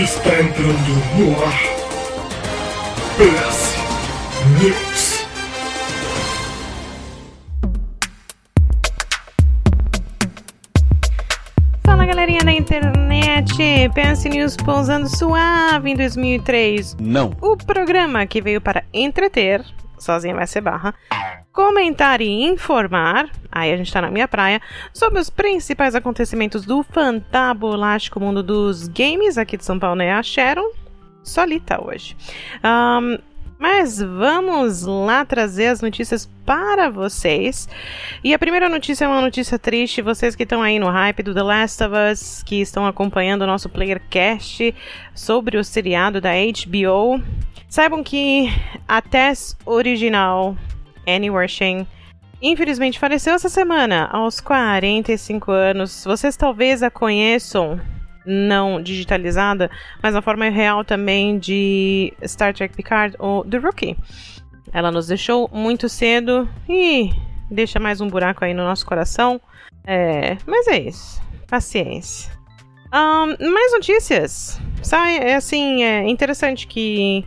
Está entrando no ar. PS News. Fala galerinha da internet, PS News pousando suave em 2003. Não. O programa que veio para entreter, sozinha vai ser barra, comentar e informar, aí a gente tá na minha praia, sobre os principais acontecimentos do fantabulástico mundo dos games aqui de São Paulo, né? A Sharon, solita hoje. Ahn, mas vamos lá trazer as notícias para vocês. E a primeira notícia é uma notícia triste. Vocês que estão aí no hype do The Last of Us, que estão acompanhando o nosso Playercast sobre o seriado da HBO, saibam que a Tess original, Annie Wershing, infelizmente faleceu essa semana, aos 45 anos. Vocês talvez a conheçam não digitalizada, mas na forma real também de Star Trek Picard ou The Rookie. Ela nos deixou muito cedo e deixa mais um buraco aí no nosso coração. É, mas é isso. Paciência. Ahn, mais notícias. Sai, é assim, é interessante que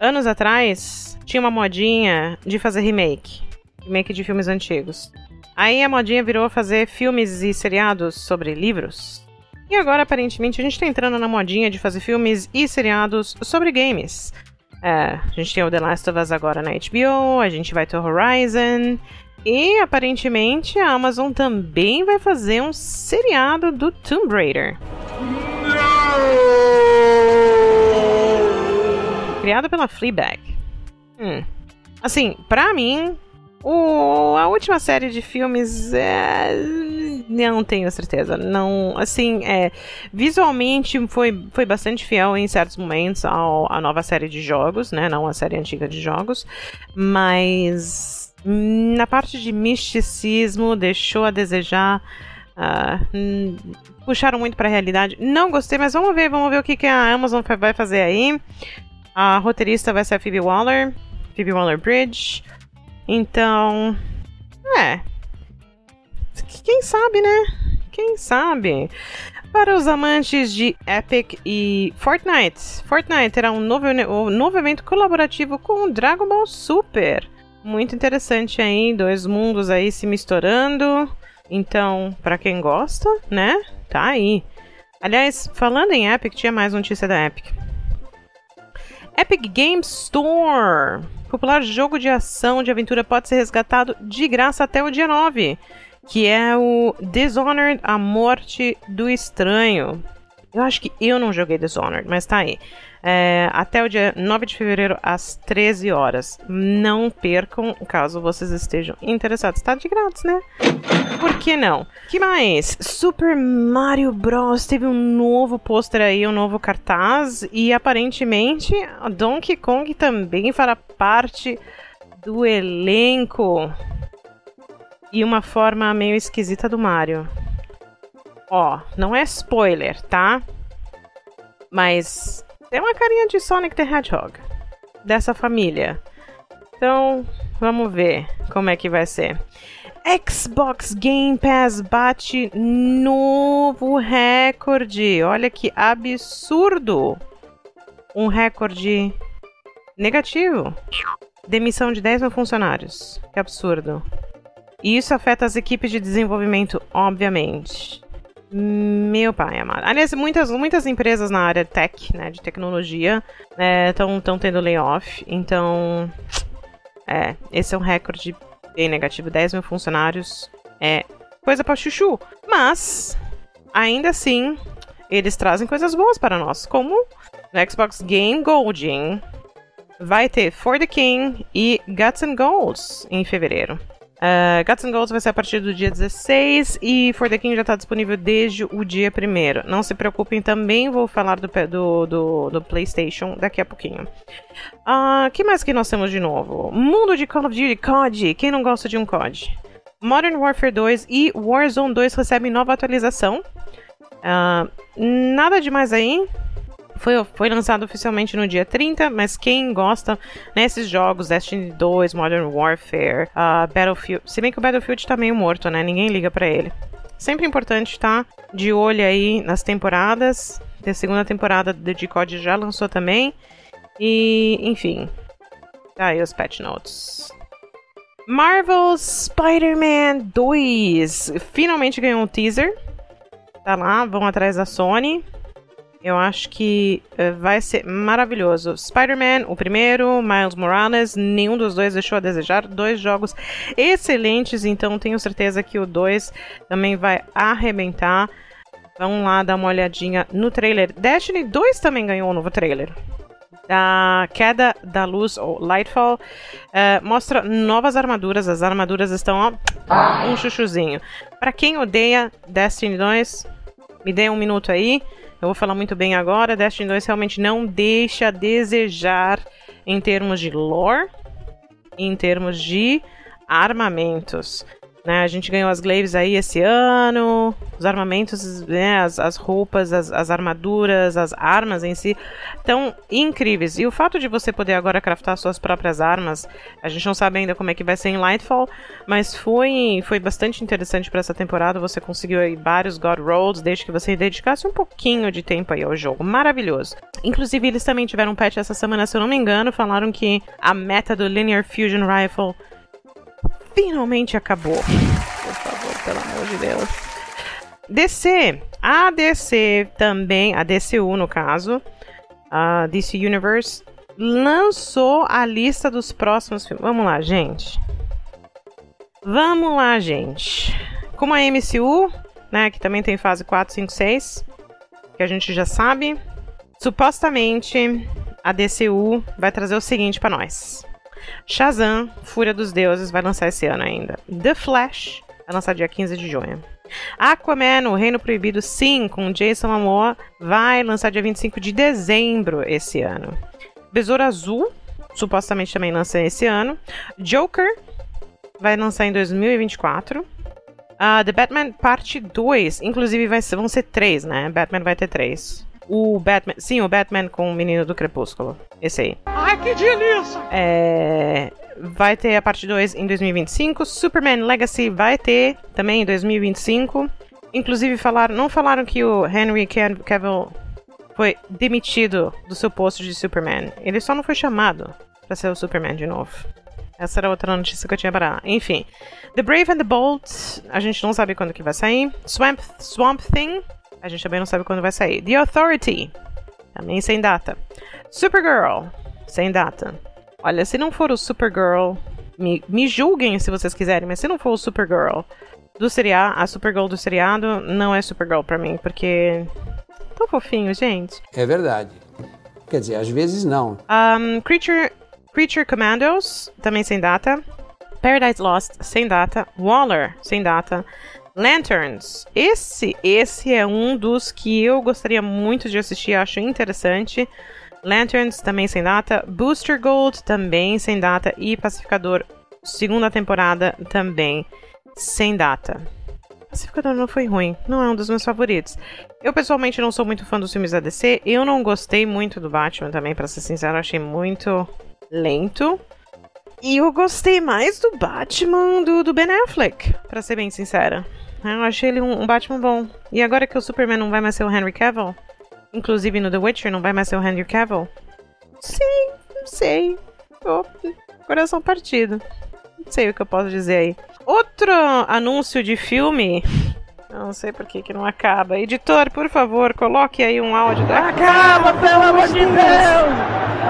anos atrás tinha uma modinha de fazer remake. Remake de filmes antigos. Aí a modinha virou fazer filmes e seriados sobre livros. E agora, aparentemente, a gente tá entrando na modinha de fazer filmes e seriados sobre games. É, a gente tem o The Last of Us agora na HBO, a gente vai ter o Horizon. E aparentemente a Amazon também vai fazer um seriado do Tomb Raider. Criado pela Fleabag. Hum. Assim, pra mim, o, a última série de filmes é, não tenho certeza. Não, assim, é, visualmente foi, foi bastante fiel em certos momentos ao, à nova série de jogos, né? Não a série antiga de jogos, mas na parte de misticismo deixou a desejar. hum, puxaram muito pra realidade. Não gostei, mas vamos ver, vamos ver o que, que a Amazon vai fazer aí. A roteirista vai ser a Phoebe Waller, Phoebe Waller Bridge. Então, é. Quem sabe, né? Quem sabe? Para os amantes de Epic e Fortnite, Fortnite terá um novo, um novo evento colaborativo com Dragon Ball Super. Muito interessante aí, dois mundos aí se misturando. Então, para quem gosta, né? Tá aí. Aliás, falando em Epic, tinha mais notícia da Epic. Epic Game Store. Popular jogo de ação de aventura pode ser resgatado de graça até o dia 9, que é o Dishonored A Morte do Estranho. Eu acho que eu não joguei Dishonored, mas tá aí. É, até o dia 9 de fevereiro, às 13 horas. Não percam, caso vocês estejam interessados. Tá de grátis, né? Por que não? que mais? Super Mario Bros. teve um novo pôster aí, um novo cartaz. E aparentemente Donkey Kong também fará parte do elenco. E uma forma meio esquisita do Mario. Ó, não é spoiler, tá? Mas tem uma carinha de Sonic the Hedgehog. Dessa família. Então, vamos ver como é que vai ser. Xbox Game Pass bate novo recorde. Olha que absurdo! Um recorde negativo. Demissão de 10 mil funcionários. Que absurdo. E isso afeta as equipes de desenvolvimento, obviamente. Meu pai amado. Aliás, muitas, muitas empresas na área tech, né, de tecnologia, estão tão tendo layoff. Então, é, esse é um recorde bem negativo. 10 mil funcionários é coisa pra chuchu. Mas, ainda assim, eles trazem coisas boas para nós, como no Xbox Game Gold. hein? Vai ter For the King e Guts and Golds em fevereiro. Uh, Guts and Golds vai ser a partir do dia 16 e For the King já está disponível desde o dia 1 Não se preocupem, também vou falar do, do, do, do PlayStation daqui a pouquinho. O que mais que nós temos de novo? Mundo de Call of Duty COD. Quem não gosta de um COD? Modern Warfare 2 e Warzone 2 recebem nova atualização. Ah, nada demais aí. Foi, foi lançado oficialmente no dia 30, mas quem gosta nesses jogos, Destiny 2, Modern Warfare, uh, Battlefield. Se bem que o Battlefield tá meio morto, né? Ninguém liga pra ele. Sempre importante estar de olho aí nas temporadas. A segunda temporada de Decode já lançou também. E, enfim. Tá aí os patch notes. Marvel Spider-Man 2 finalmente ganhou um teaser. Tá lá, vão atrás da Sony. Eu acho que uh, vai ser maravilhoso. Spider-Man, o primeiro, Miles Morales, nenhum dos dois deixou a desejar. Dois jogos excelentes, então tenho certeza que o 2 também vai arrebentar. Vamos lá dar uma olhadinha no trailer. Destiny 2 também ganhou um novo trailer. A queda da luz, ou Lightfall, uh, mostra novas armaduras. As armaduras estão, ó, um chuchuzinho. Para quem odeia Destiny 2, me dê um minuto aí. Eu vou falar muito bem agora. Destiny 2 realmente não deixa a desejar em termos de lore, em termos de armamentos. Né? A gente ganhou as glaives aí esse ano, os armamentos, né? as, as roupas, as, as armaduras, as armas em si, estão incríveis. E o fato de você poder agora craftar suas próprias armas, a gente não sabe ainda como é que vai ser em Lightfall, mas foi, foi bastante interessante para essa temporada. Você conseguiu aí vários God Rolls, desde que você dedicasse um pouquinho de tempo aí ao jogo. Maravilhoso. Inclusive, eles também tiveram um patch essa semana, se eu não me engano, falaram que a meta do Linear Fusion Rifle finalmente acabou. Por favor, pelo amor de Deus. DC. A DC também, a DCU no caso, a DC Universe, lançou a lista dos próximos filmes. Vamos lá, gente. Vamos lá, gente. Como a MCU, né, que também tem fase 4, 5, 6, que a gente já sabe, supostamente a DCU vai trazer o seguinte para nós. Shazam, Fúria dos Deuses, vai lançar esse ano ainda. The Flash, vai lançar dia 15 de junho. Aquaman, O Reino Proibido, sim, com Jason Momoa, vai lançar dia 25 de dezembro esse ano. Besouro Azul, supostamente também lança esse ano. Joker, vai lançar em 2024. Uh, The Batman Parte 2, inclusive vai ser, vão ser três, né? Batman vai ter três. O Batman, sim, o Batman com o Menino do Crepúsculo, esse aí. Ai, que delícia! É, vai ter a parte 2 em 2025. Superman Legacy vai ter também em 2025. Inclusive, falaram, não falaram que o Henry Cavill foi demitido do seu posto de Superman. Ele só não foi chamado para ser o Superman de novo. Essa era outra notícia que eu tinha para lá. Enfim. The Brave and the Bold, a gente não sabe quando que vai sair. Swamp, Swamp Thing, a gente também não sabe quando vai sair. The Authority, também sem data. Supergirl, sem data. Olha, se não for o Supergirl, me, me julguem se vocês quiserem, mas se não for o Supergirl do seriado, a Supergirl do seriado, não é Supergirl pra mim, porque. Tão fofinho, gente. É verdade. Quer dizer, às vezes não. Um, Creature, Creature Commandos, também sem data. Paradise Lost, sem data. Waller, sem data. Lanterns. Esse, esse é um dos que eu gostaria muito de assistir, acho interessante. Lanterns também sem data, Booster Gold também sem data e Pacificador segunda temporada também sem data. Pacificador não foi ruim, não é um dos meus favoritos. Eu pessoalmente não sou muito fã dos filmes da DC, eu não gostei muito do Batman também, para ser sincero, achei muito lento. E eu gostei mais do Batman do, do Ben Affleck, para ser bem sincera. Eu achei ele um, um Batman bom. E agora que o Superman não vai mais ser o Henry Cavill, Inclusive no The Witcher não vai mais ser o Henry Cavill? Sim, não sei. Tô coração partido. Não sei o que eu posso dizer aí. Outro anúncio de filme. Eu não sei por que, que não acaba. Editor, por favor, coloque aí um áudio da. Acaba, pelo amor de Deus!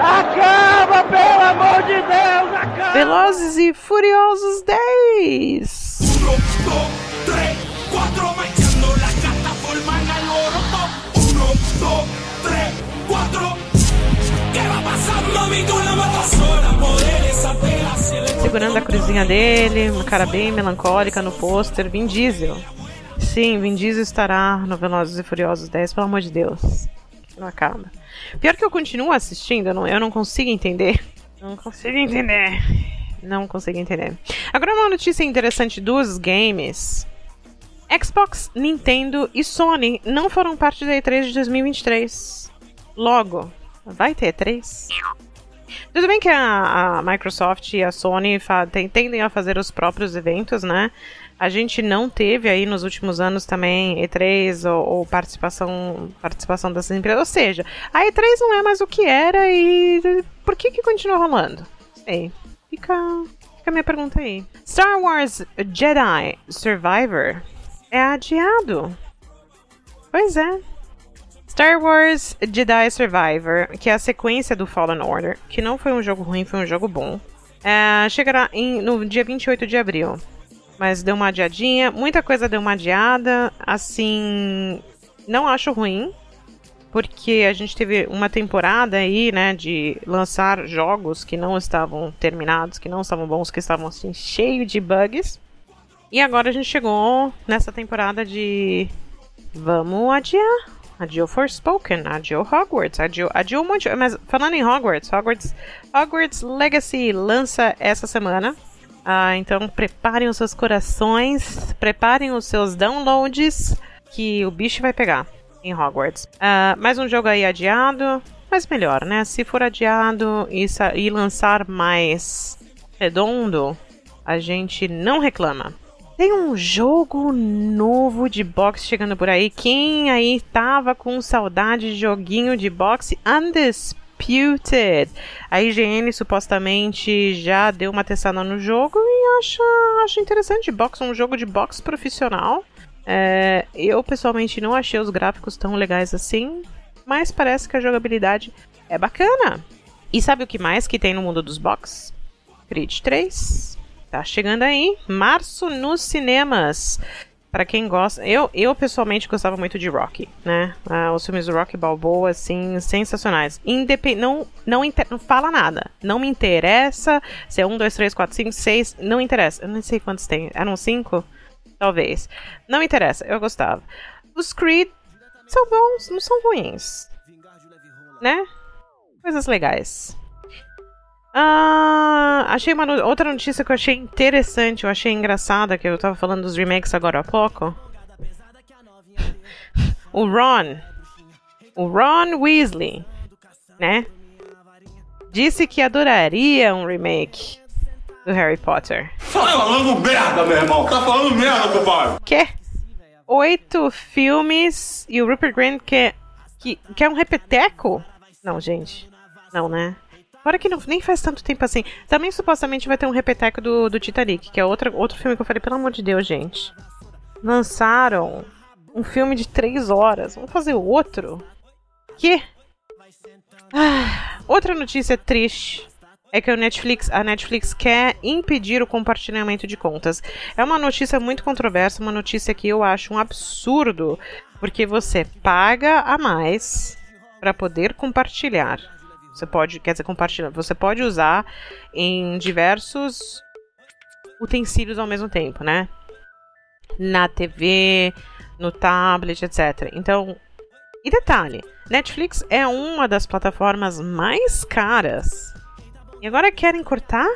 Acaba, pelo amor de Deus! Acaba! Velozes e Furiosos 10! 1, 2, 3, 4. ¿Qué va pasando? Mi tú la matas sola. Poderes apenas se le Segurando a cruzinha dele, uma cara bem melancólica no pôster. Vin Diesel. Sim, Vin Diesel estará no Velozes e Furiosos 10, pelo amor de Deus. Não acaba. Pior que eu continuo assistindo, eu não, eu não consigo entender. Não consigo entender. Não consigo entender. Agora uma notícia interessante dos games. Xbox, Nintendo e Sony não foram parte da E3 de 2023. Logo, vai ter E3? Tudo bem que a, a Microsoft e a Sony tendem a fazer os próprios eventos, né? A gente não teve aí nos últimos anos também E3 ou, ou participação, participação dessas empresas. Ou seja, a E3 não é mais o que era e por que que continua rolando? Sei. Fica, fica a minha pergunta aí. Star Wars Jedi Survivor é adiado. Pois é. Star Wars Jedi Survivor, que é a sequência do Fallen Order, que não foi um jogo ruim, foi um jogo bom. É, chegará em, no dia 28 de abril mas deu uma adiadinha. Muita coisa deu uma adiada. Assim, não acho ruim, porque a gente teve uma temporada aí, né, de lançar jogos que não estavam terminados, que não estavam bons, que estavam assim cheio de bugs. E agora a gente chegou nessa temporada de vamos adiar. Adiou Forspoken, adiou Hogwarts, adiou, adiou um monte. Mas falando em Hogwarts, Hogwarts, Hogwarts Legacy lança essa semana. Ah, então preparem os seus corações, preparem os seus downloads, que o bicho vai pegar em Hogwarts. Ah, mais um jogo aí adiado, mas melhor, né? Se for adiado e, e lançar mais redondo, a gente não reclama. Tem um jogo novo de boxe chegando por aí. Quem aí tava com saudade de joguinho de boxe? Undisputed. A IGN supostamente já deu uma testada no jogo e acha, acha interessante. Box, um jogo de boxe profissional. É, eu pessoalmente não achei os gráficos tão legais assim, mas parece que a jogabilidade é bacana. E sabe o que mais que tem no mundo dos box? Creed 3. Tá chegando aí, março nos cinemas para quem gosta, eu, eu pessoalmente gostava muito de Rocky, né? Ah, os filmes do Rocky Balboa, assim, sensacionais. Independ não, não, não fala nada. Não me interessa se é um, dois, três, quatro, cinco, seis. Não interessa. Eu não sei quantos tem. Eram cinco? Talvez. Não interessa. Eu gostava. Os Creed são bons, não são ruins. Né? Coisas legais. Ah, achei uma no outra notícia que eu achei interessante, eu achei engraçada, que eu tava falando dos remakes agora há pouco. o Ron, o Ron Weasley, né? Disse que adoraria um remake do Harry Potter. Falando merda, meu irmão. Tá falando merda, compadre. Quer oito filmes e o Rupert Grint quer, que, quer um repeteco? Não, gente. Não, né? Fora que não, nem faz tanto tempo assim. Também supostamente vai ter um repeteco do, do Titanic, que é outra, outro filme que eu falei, pelo amor de Deus, gente. Lançaram um filme de três horas. Vamos fazer outro? Que? Ah, outra notícia triste é que Netflix, a Netflix quer impedir o compartilhamento de contas. É uma notícia muito controversa, uma notícia que eu acho um absurdo, porque você paga a mais para poder compartilhar. Você pode, quer dizer, compartilhar. Você pode usar em diversos utensílios ao mesmo tempo, né? Na TV, no tablet, etc. Então, e detalhe, Netflix é uma das plataformas mais caras. E agora querem cortar?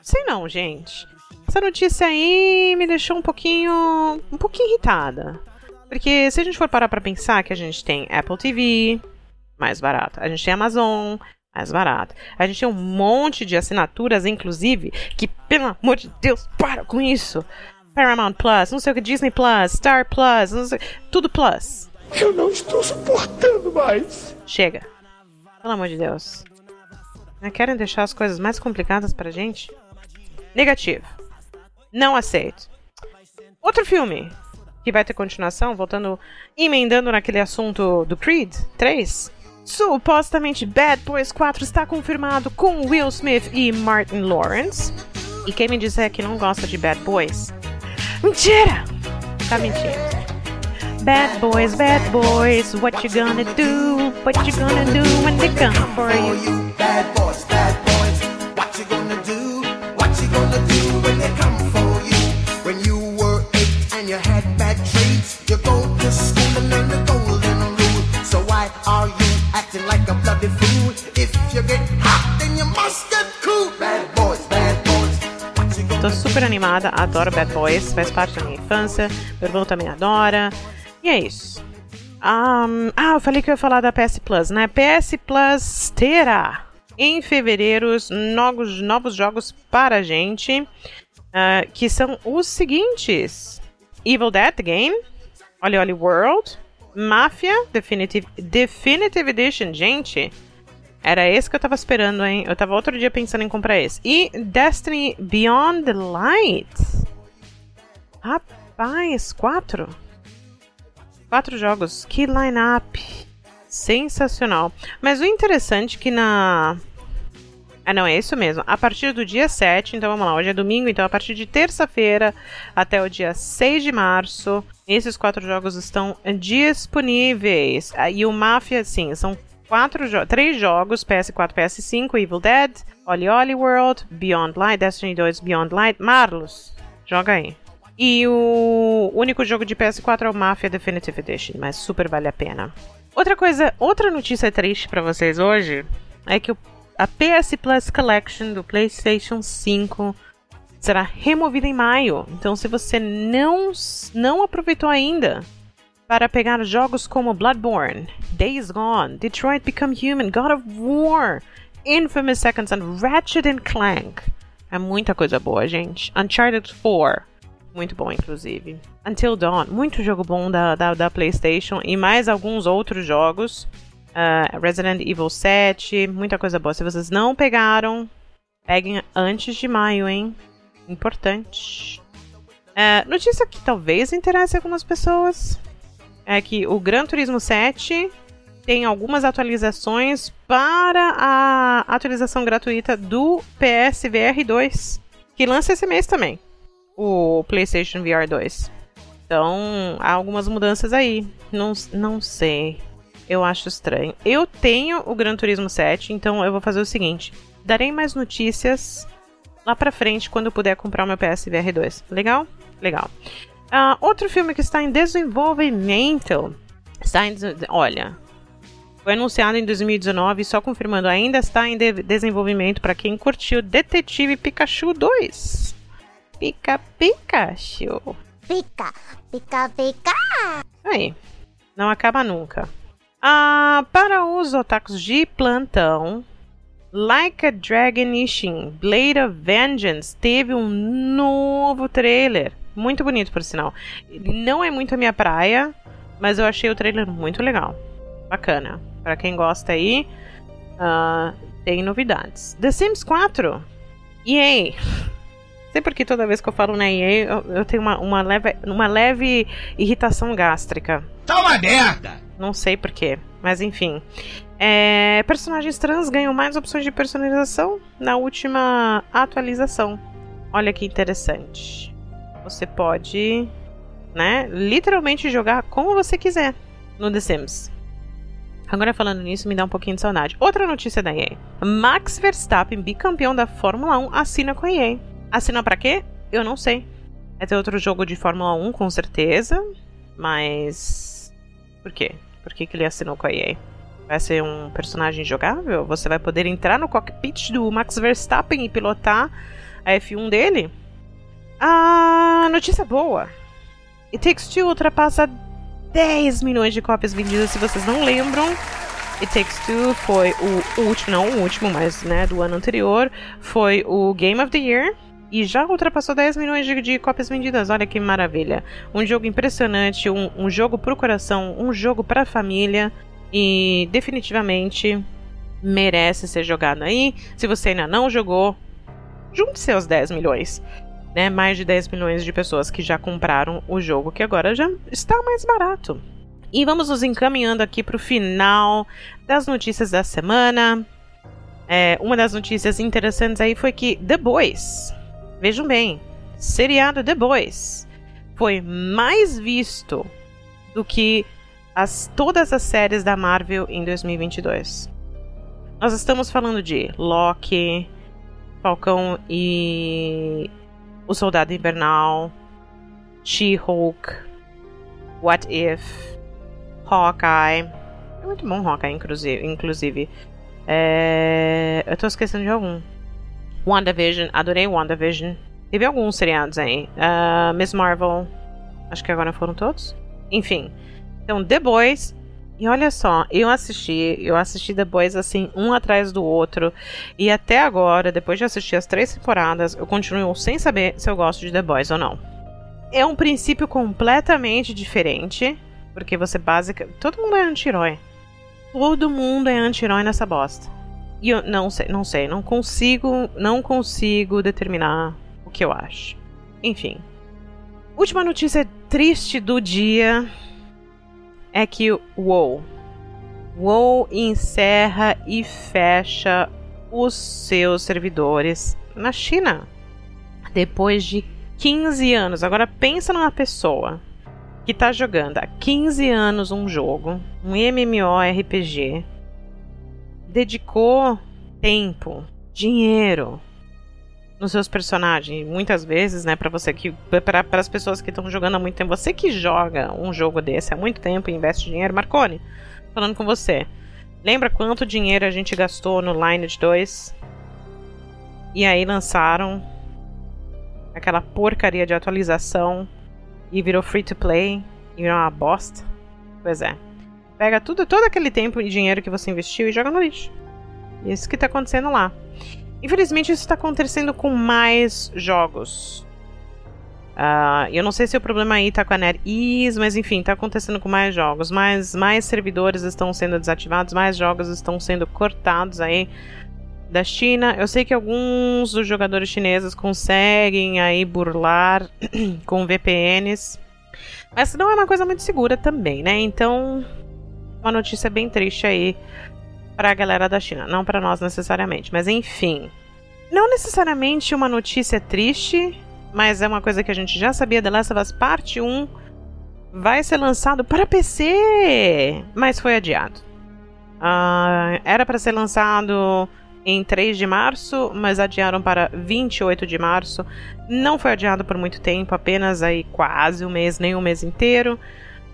Sei não, gente. Essa notícia aí me deixou um pouquinho, um pouquinho irritada. Porque se a gente for parar para pensar que a gente tem Apple TV, mais barato. A gente tem Amazon, mais barato. A gente tem um monte de assinaturas, inclusive, que, pelo amor de Deus, para com isso! Paramount Plus, não sei o que, Disney Plus, Star Plus, não sei, tudo Plus. Eu não estou suportando mais. Chega. Pelo amor de Deus. Não querem deixar as coisas mais complicadas pra gente? Negativo. Não aceito. Outro filme que vai ter continuação, voltando, emendando naquele assunto do Creed 3, Supostamente Bad Boys 4 está confirmado com Will Smith e Martin Lawrence. E quem me disser que não gosta de Bad Boys, mentira! Tá mentindo. Bad boys, bad boys, what you gonna do? What you gonna do when they come for you? Bad boys, bad boys, what you gonna do? What you gonna do when they come for you? When you were eight and you had bad traits, you go to school and learn the acting like a bloody fool. If you get hot, then you must get cool. Bad boys, bad boys. Tô super animada, adoro Bad Boys, faz parte da minha infância. Meu irmão também adora. E é isso. Um, ah, eu falei que eu ia falar da PS Plus, né? PS Plus terá em fevereiro novos, novos jogos para a gente. ah, que são os seguintes: Evil Dead Game, Oli Oli World, Mafia Definitive, Definitive Edition. Gente, era esse que eu tava esperando, hein? Eu tava outro dia pensando em comprar esse. E Destiny Beyond the Light. Rapaz, quatro? Quatro jogos. Que line-up. Sensacional. Mas o interessante é que na. Ah, não, é isso mesmo. A partir do dia 7, então vamos lá, hoje é domingo, então a partir de terça-feira até o dia 6 de março, esses quatro jogos estão disponíveis. Ah, E o Mafia, sim, são quatro jo três jogos, PS4, PS5, Evil Dead, Oli Oli World, Beyond Light, Destiny 2 Beyond Light. Marlos, joga aí. E o único jogo de PS4 é o Mafia Definitive Edition, mas super vale a pena. Outra coisa, outra notícia triste pra vocês hoje é que a PS Plus Collection do PlayStation 5 será removida em maio. Então, se você não, não aproveitou ainda para pegar jogos como Bloodborne, Days Gone, Detroit Become Human, God of War, Infamous Second Son, Ratchet and Clank. É muita coisa boa, gente. Uncharted 4. Muito bom, inclusive. Until Dawn, muito jogo bom da, da, da PlayStation e mais alguns outros jogos. Ah, Resident Evil 7, muita coisa boa. Se vocês não pegaram, peguem antes de maio, hein? Importante. Ah, notícia que talvez interesse algumas pessoas é que o Gran Turismo 7 tem algumas atualizações para a atualização gratuita do PSVR 2, que lança esse mês também o PlayStation VR 2. Então, há algumas mudanças aí. Não, não sei. Eu acho estranho. Eu tenho o Gran Turismo 7, então eu vou fazer o seguinte: darei mais notícias lá pra frente quando eu puder comprar o meu PSVR 2. Legal? Legal. Ah, outro filme que está em desenvolvimento. Está em. Olha. Foi anunciado em 2019 e só confirmando, ainda está em de- desenvolvimento para quem curtiu Detetive Pikachu 2. Pica Pikachu. Pica, pica, pica. Aí, não acaba nunca. Ah, para os otakus de plantão, Like a Dragon Ishin Blade of Vengeance teve um novo trailer. Muito bonito, por sinal. Não é muito a minha praia, mas eu achei o trailer muito legal. Bacana. Para quem gosta aí, ah, tem novidades. The Sims 4. EA. Sei porque toda vez que eu falo na EA, eu, eu tenho uma, uma, leve, uma leve irritação gástrica. Tá uma merda! Não sei porquê, mas enfim. É, personagens trans ganham mais opções de personalização na última atualização. Olha que interessante. Você pode, né, literalmente jogar como você quiser no The Sims. Agora falando nisso, me dá um pouquinho de saudade. Outra notícia da EA. Max Verstappen, bicampeão da Fórmula 1, assina com a EA. Assina pra quê? Eu não sei. Vai ter outro jogo de Fórmula 1, com certeza. Mas. Por quê? Por que, que ele assinou com a EA? Vai ser um personagem jogável? Você vai poder entrar no cockpit do Max Verstappen e pilotar a F1 dele? Ah, notícia boa. It Takes Two ultrapassa 10 milhões de cópias vendidas, se vocês não lembram. It Takes Two foi o último, não o último, mas né, do ano anterior, foi o Game of the Year. E já ultrapassou 10 milhões de, de cópias vendidas. Olha que maravilha. Um jogo impressionante, um, um jogo pro coração, um jogo pra família. E definitivamente merece ser jogado aí. Se você ainda não jogou, junte seus 10 milhões. Né? Mais de 10 milhões de pessoas que já compraram o jogo, que agora já está mais barato. E vamos nos encaminhando aqui para o final das notícias da semana. É, uma das notícias interessantes aí foi que The Boys, vejam bem, seriado The Boys, foi mais visto do que as, todas as séries da Marvel em 2022. Nós estamos falando de Loki, Falcão e o Soldado Invernal, She-Hulk, What If, Hawkeye. É muito bom Hawkeye, inclusive. É... Eu tô esquecendo de algum. WandaVision, adorei WandaVision. Teve alguns seriados aí. Uh, Miss Marvel, acho que agora foram todos. Enfim. Então, The Boys E olha só, eu assisti, eu assisti The Boys assim, um atrás do outro. E até agora, depois de assistir as três temporadas, eu continuo sem saber se eu gosto de The Boys ou não. É um princípio completamente diferente, porque você básica. Todo mundo é anti-herói. Todo mundo é anti-herói nessa bosta. E eu não sei, não sei, não consigo, não consigo determinar o que eu acho. Enfim. Última notícia triste do dia é que WoW, WoW encerra e fecha os seus servidores na China. Depois de 15 anos. Agora pensa numa pessoa que está jogando há 15 anos um jogo, um MMORPG, dedicou tempo, dinheiro, nos seus personagens. Muitas vezes, né, para você que para as pessoas que estão jogando há muito tempo, você que joga um jogo desse há muito tempo e investe dinheiro, Marcone, falando com você. Lembra quanto dinheiro a gente gastou no Lineage 2? E aí lançaram aquela porcaria de atualização e virou free to play e virou uma bosta. Pois é. Pega tudo, todo aquele tempo e dinheiro que você investiu e joga no lixo. Isso que tá acontecendo lá. Infelizmente, isso está acontecendo com mais jogos. Uh, eu não sei se o problema aí está com a NetEase, mas enfim, está acontecendo com mais jogos. Mais, mais servidores estão sendo desativados, mais jogos estão sendo cortados aí da China. Eu sei que alguns dos jogadores chineses conseguem aí burlar com VPNs, mas não é uma coisa muito segura também, né? Então, uma notícia bem triste aí para a galera da China, não para nós necessariamente, mas enfim. Não necessariamente uma notícia triste, mas é uma coisa que a gente já sabia. The Last of Us Parte 1 vai ser lançado para PC, mas foi adiado. Uh, era para ser lançado em 3 de março, mas adiaram para 28 de março. Não foi adiado por muito tempo, apenas aí quase um mês, nem um mês inteiro.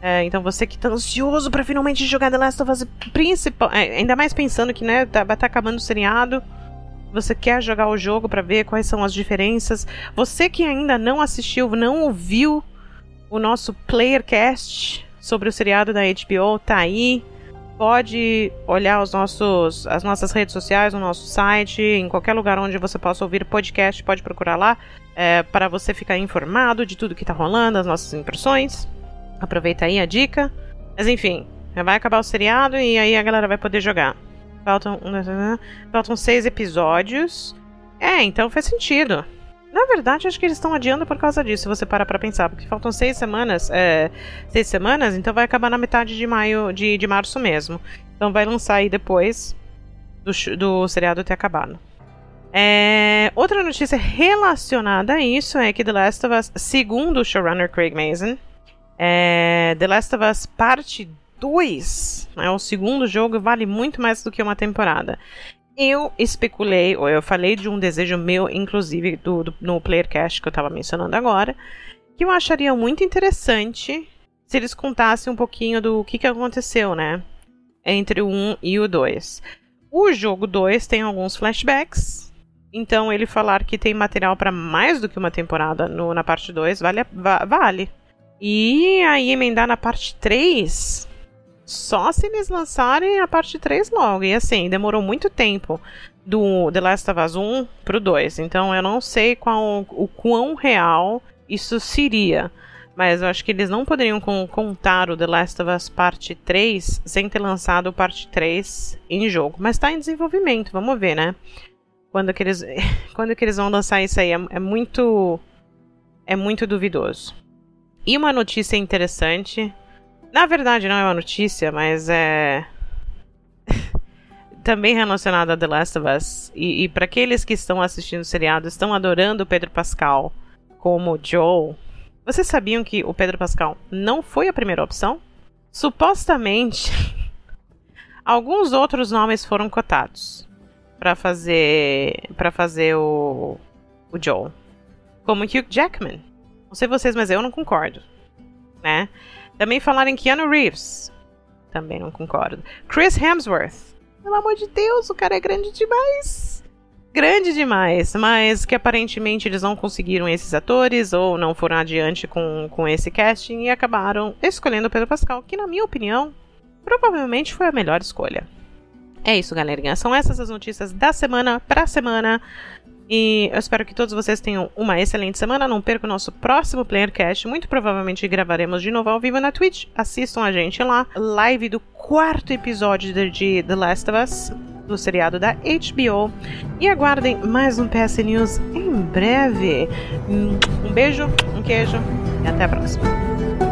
É, então você que tá ansioso para finalmente jogar The Last of Us principal, é, ainda mais pensando que né, tá, tá acabando o seriado, você quer jogar o jogo para ver quais são as diferenças. Você que ainda não assistiu, não ouviu o nosso Playercast sobre o seriado da HBO, tá aí. Pode olhar os nossos, as nossas redes sociais, o nosso site, em qualquer lugar onde você possa ouvir podcast, pode procurar lá é, para você ficar informado de tudo que está rolando, as nossas impressões. Aproveita aí a dica. Mas enfim, vai acabar o seriado e aí a galera vai poder jogar. Faltam, faltam seis episódios. É, então faz sentido. Na verdade, acho que eles estão adiando por causa disso, se você parar pra pensar. Porque faltam seis semanas. É, seis semanas, então vai acabar na metade de maio, de, de março mesmo. Então vai lançar aí depois do, do seriado ter acabado. É, outra notícia relacionada a isso é que The Last of Us, segundo o showrunner Craig Mazin, é, The Last of Us Parte 2, né, o segundo jogo, vale muito mais do que uma temporada. Eu especulei, ou eu falei de um desejo meu, inclusive do, do, no Playercast que eu estava mencionando agora, que eu acharia muito interessante se eles contassem um pouquinho do que, que aconteceu, né? Entre o 1 e o 2. O jogo 2 tem alguns flashbacks, então ele falar que tem material para mais do que uma temporada no, na parte 2 vale, va, vale. E aí emendar na parte 3, só se eles lançarem a parte 3 logo. E assim, demorou muito tempo do The Last of Us 1 pro 2. Então eu não sei qual, o quão real isso seria. Mas eu acho que eles não poderiam contar o The Last of Us Parte 3 sem ter lançado o Parte 3 em jogo. Mas tá em desenvolvimento, vamos ver, né? Quando que eles, quando que eles vão lançar isso aí? É, é muito. É muito duvidoso. E uma notícia interessante. Na verdade, não é uma notícia, mas é. também relacionada a The Last of Us. E, e para aqueles que estão assistindo o seriado, estão adorando o Pedro Pascal como Joel. Vocês sabiam que o Pedro Pascal não foi a primeira opção? Supostamente, alguns outros nomes foram cotados para fazer para fazer o, o Joel, como Hugh Jackman. Não sei vocês, mas eu não concordo. Né? Também falaram em Keanu Reeves. Também não concordo. Chris Hemsworth. Pelo amor de Deus, o cara é grande demais. Grande demais. Mas que aparentemente eles não conseguiram esses atores ou não foram adiante com, com esse casting e acabaram escolhendo Pedro Pascal, que na minha opinião provavelmente foi a melhor escolha. É isso, galerinha. São essas as notícias da semana pra semana. E eu espero que todos vocês tenham uma excelente semana. Não perca o nosso próximo Playercast. Muito provavelmente gravaremos de novo ao vivo na Twitch. Assistam a gente lá. Live do quarto episódio de The Last of Us, do seriado da HBO. E aguardem mais um PS News em breve. Um beijo, um queijo e até a próxima.